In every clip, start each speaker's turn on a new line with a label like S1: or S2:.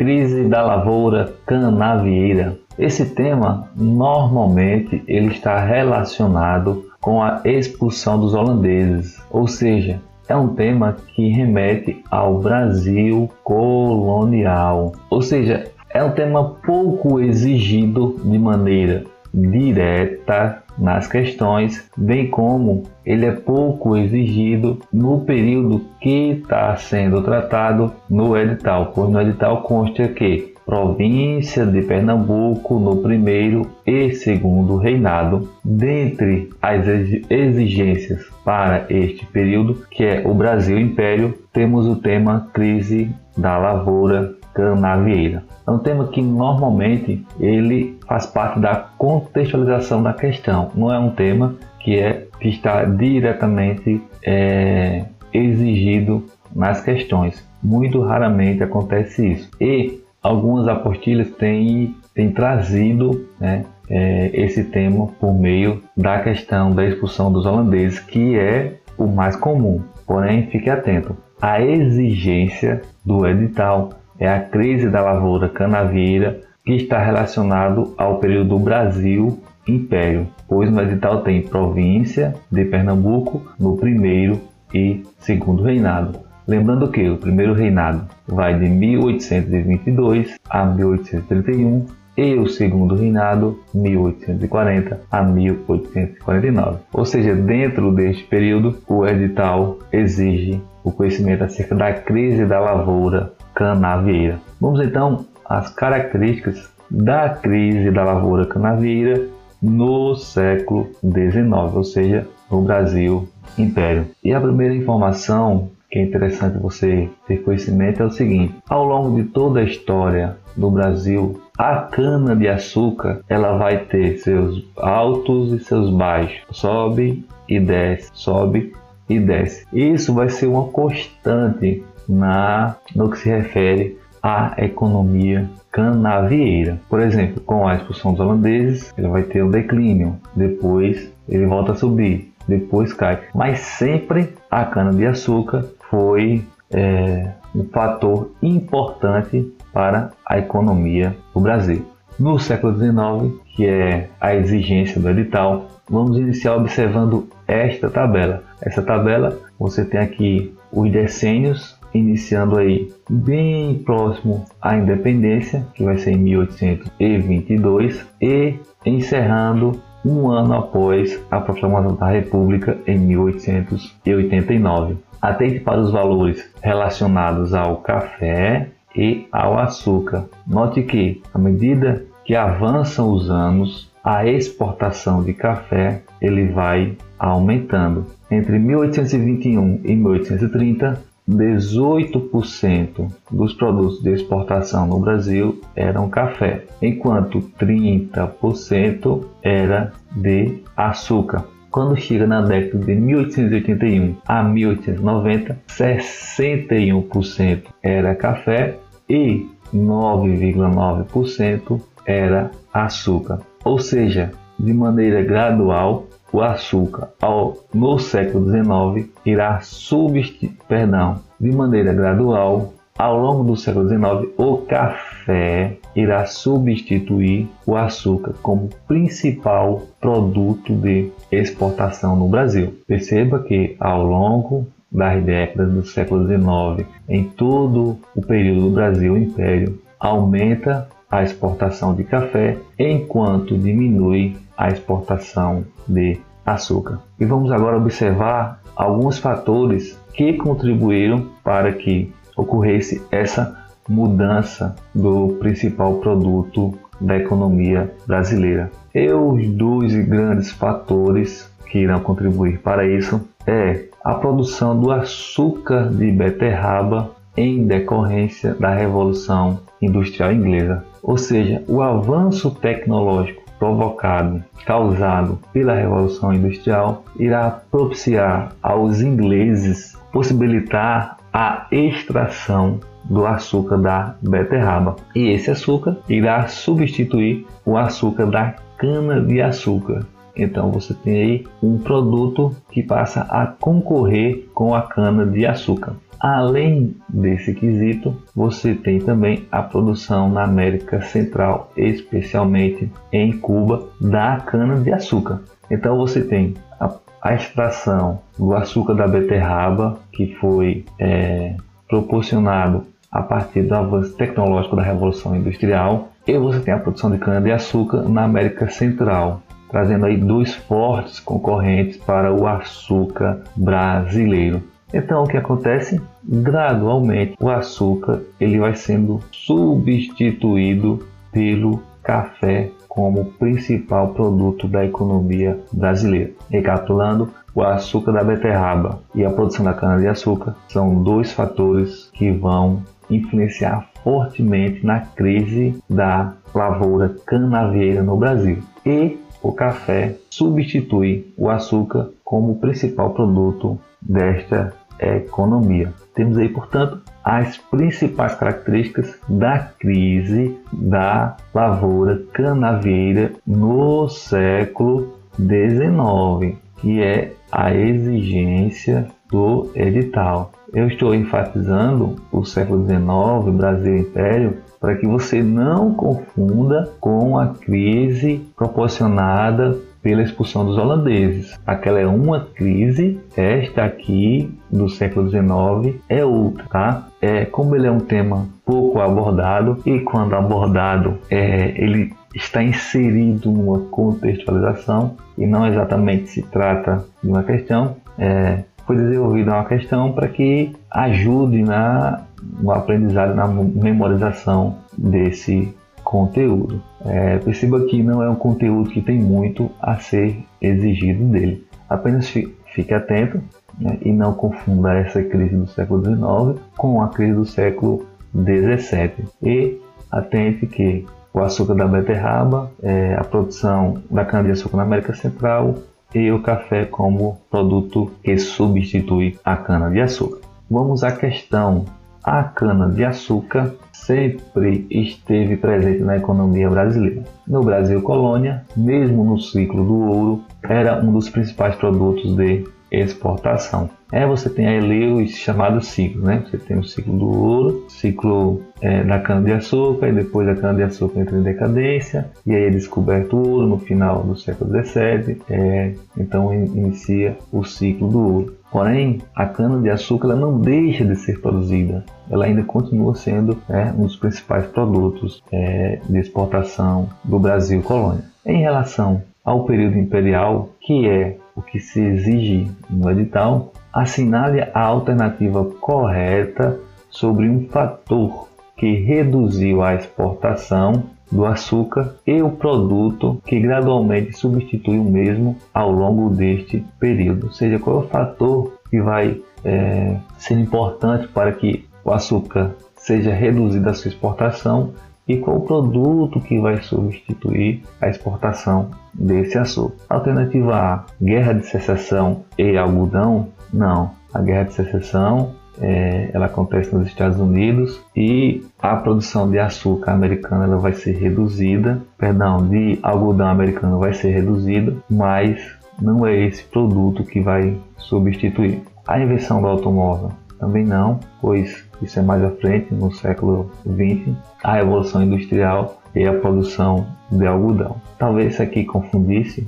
S1: crise da lavoura canavieira. Esse tema normalmente ele está relacionado com a expulsão dos holandeses, ou seja, é um tema que remete ao Brasil colonial, ou seja, é um tema pouco exigido de maneira direta nas questões, bem como ele é pouco exigido no período que está sendo tratado no edital, pois no edital consta que província de Pernambuco no primeiro e segundo reinado. Dentre as exigências para este período, que é o Brasil Império, temos o tema crise da lavoura canavieira. É um tema que normalmente ele faz parte da contextualização da questão. Não é um tema que é que está diretamente é, exigido nas questões. Muito raramente acontece isso. E algumas apostilhas têm, têm trazido né, é, esse tema por meio da questão da expulsão dos holandeses, que é o mais comum. Porém, fique atento. A exigência do edital é a crise da lavoura canavieira que está relacionado ao período do Brasil Império, pois no edital tem província de Pernambuco no primeiro e segundo reinado. Lembrando que o primeiro reinado vai de 1822 a 1831 e o segundo reinado 1840 a 1849. Ou seja, dentro deste período, o edital exige o conhecimento acerca da crise da lavoura canavieira. Vamos então às características da crise da lavoura canavieira no século XIX, ou seja, no Brasil Império. E a primeira informação que é interessante você ter conhecimento é o seguinte: ao longo de toda a história do Brasil, a cana de açúcar ela vai ter seus altos e seus baixos, sobe e desce, sobe e desce. Isso vai ser uma constante na no que se refere à economia canavieira. Por exemplo, com a expulsão dos holandeses, ele vai ter um declínio, depois ele volta a subir, depois cai. Mas sempre a cana-de-açúcar foi é, um fator importante para a economia do Brasil. No século XIX, que é a exigência do edital, vamos iniciar observando esta tabela. Essa tabela você tem aqui os decênios iniciando aí bem próximo à independência, que vai ser em 1822, e encerrando um ano após a proclamação da República em 1889. Atente para os valores relacionados ao café e ao açúcar. Note que, à medida que avançam os anos, a exportação de café ele vai aumentando. Entre 1821 e 1830, 18% dos produtos de exportação no Brasil eram café, enquanto 30% era de açúcar. Quando chega na década de 1881 a 1890, 61% era café e 9,9% era açúcar. Ou seja, de maneira gradual, o açúcar ao, no século XIX irá substituir, perdão, de maneira gradual, ao longo do século XIX, o café irá substituir o açúcar como principal produto de exportação no Brasil. Perceba que ao longo das décadas do século XIX, em todo o período do Brasil Império, aumenta a exportação de café, enquanto diminui a exportação de açúcar. E vamos agora observar alguns fatores que contribuíram para que ocorresse essa mudança do principal produto da economia brasileira. E os dois grandes fatores que irão contribuir para isso é a produção do açúcar de beterraba em decorrência da Revolução Industrial Inglesa, ou seja, o avanço tecnológico provocado, causado pela Revolução Industrial, irá propiciar aos ingleses possibilitar a extração do açúcar da beterraba. E esse açúcar irá substituir o açúcar da cana-de-açúcar. Então você tem aí um produto que passa a concorrer com a cana-de-açúcar. Além desse quesito, você tem também a produção na América Central, especialmente em Cuba, da cana-de-açúcar. Então você tem a, a, extração do açúcar da beterraba, que foi é, proporcionado a partir do avanço tecnológico da Revolução Industrial, e você tem a produção de cana-de-açúcar na América Central, trazendo aí dois fortes concorrentes para o açúcar brasileiro. Então o que acontece? Gradualmente o açúcar ele vai sendo substituído pelo café como principal produto da economia brasileira. Recapitulando, o açúcar da beterraba e a produção da cana-de-açúcar são dois fatores que vão influenciar fortemente na crise da lavoura canavieira no Brasil. E o café substitui o açúcar como principal produto desta economia. Temos aí, portanto, as principais características da crise da lavoura canavieira no século XIX, que é a exigência do edital. Eu estou enfatizando o século XIX, Brasil Império, para que você não confunda com a crise proporcionada pela expulsão dos holandeses. Aquela é uma crise, esta aqui do século XIX é outra, tá? É, como ele é um tema pouco abordado e quando abordado é, ele está inserido numa contextualização e não exatamente se trata de uma questão, é, foi desenvolvida uma questão para que ajude na no aprendizado, na memorização desse conteúdo. É, perceba que não é um conteúdo que tem muito a ser exigido dele. Apenas fique atento né, e não confunda essa crise do século XIX com a crise do século XVII. E atente que o açúcar da beterraba, é, a produção da cana-de-açúcar na América Central e o café como produto que substitui a cana-de-açúcar. Vamos à questão. A cana-de-açúcar sempre esteve presente na economia brasileira. No Brasil colônia, mesmo no ciclo do ouro, era um dos principais produtos de exportação. É, você tem aí os chamados ciclos, né? Você tem o ciclo do ouro, ciclo é, da cana-de-açúcar, e depois a cana-de-açúcar entra em decadência, e aí é descoberto o ouro no final do século XVII, é, então inicia o ciclo do ouro. Porém, a cana-de-açúcar não deixa de ser produzida, ela ainda continua sendo é, um dos principais produtos é, de exportação do Brasil colônia. Em relação ao período imperial, que é o que se exige no edital, assinale a alternativa correta sobre um fator que reduziu a exportação do açúcar e o produto que gradualmente substitui o mesmo ao longo deste período. Ou seja, qual é o fator que vai é, ser importante para que o açúcar seja reduzido a sua exportação e qual o produto que vai substituir a exportação desse açúcar. Alternativa A: guerra de secessão e algodão? Não. A guerra de secessão é, ela acontece nos Estados Unidos e a produção de açúcar americana ela vai ser reduzida, perdão, de algodão americano vai ser reduzida, mas não é esse produto que vai substituir. A invenção do automóvel também não, pois isso é mais à frente, no século XX, a Revolução Industrial e a produção de algodão. Talvez isso aqui confundisse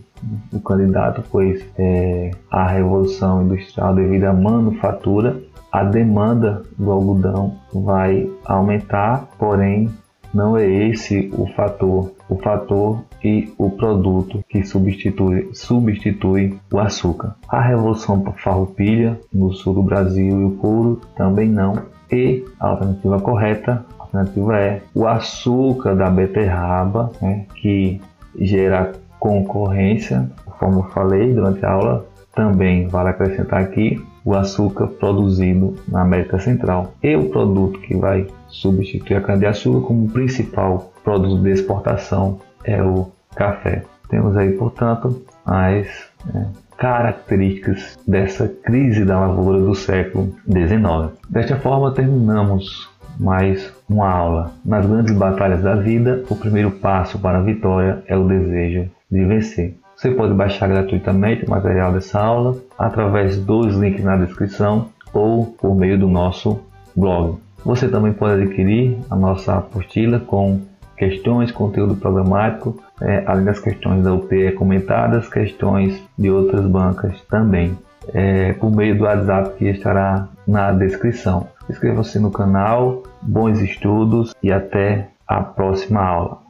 S1: o candidato, pois é, a Revolução Industrial, devido à manufatura, a demanda do algodão vai aumentar, porém não é esse o fator. O fator e o produto que substitui, substitui o açúcar. A Revolução Farroupilha no sul do Brasil e o couro também não. E a alternativa correta, a alternativa é o açúcar da beterraba, né, que gera concorrência, como eu falei durante a aula. Também vale acrescentar aqui o açúcar produzido na América Central e o produto que vai substituir a cana-de-açúcar como principal produto de exportação é o café. Temos aí, portanto, as é, características dessa crise da lavoura do século XIX. Desta forma, terminamos mais uma aula. Nas grandes batalhas da vida, o primeiro passo para a vitória é o desejo de vencer. Você pode baixar gratuitamente o material dessa aula através dos links na descrição ou por meio do nosso blog. Você também pode adquirir a nossa apostila com questões, conteúdo programático, é, além das questões da UPE comentadas, questões de outras bancas também, é, por meio do WhatsApp que estará na descrição. Inscreva-se no canal, bons estudos e até a próxima aula.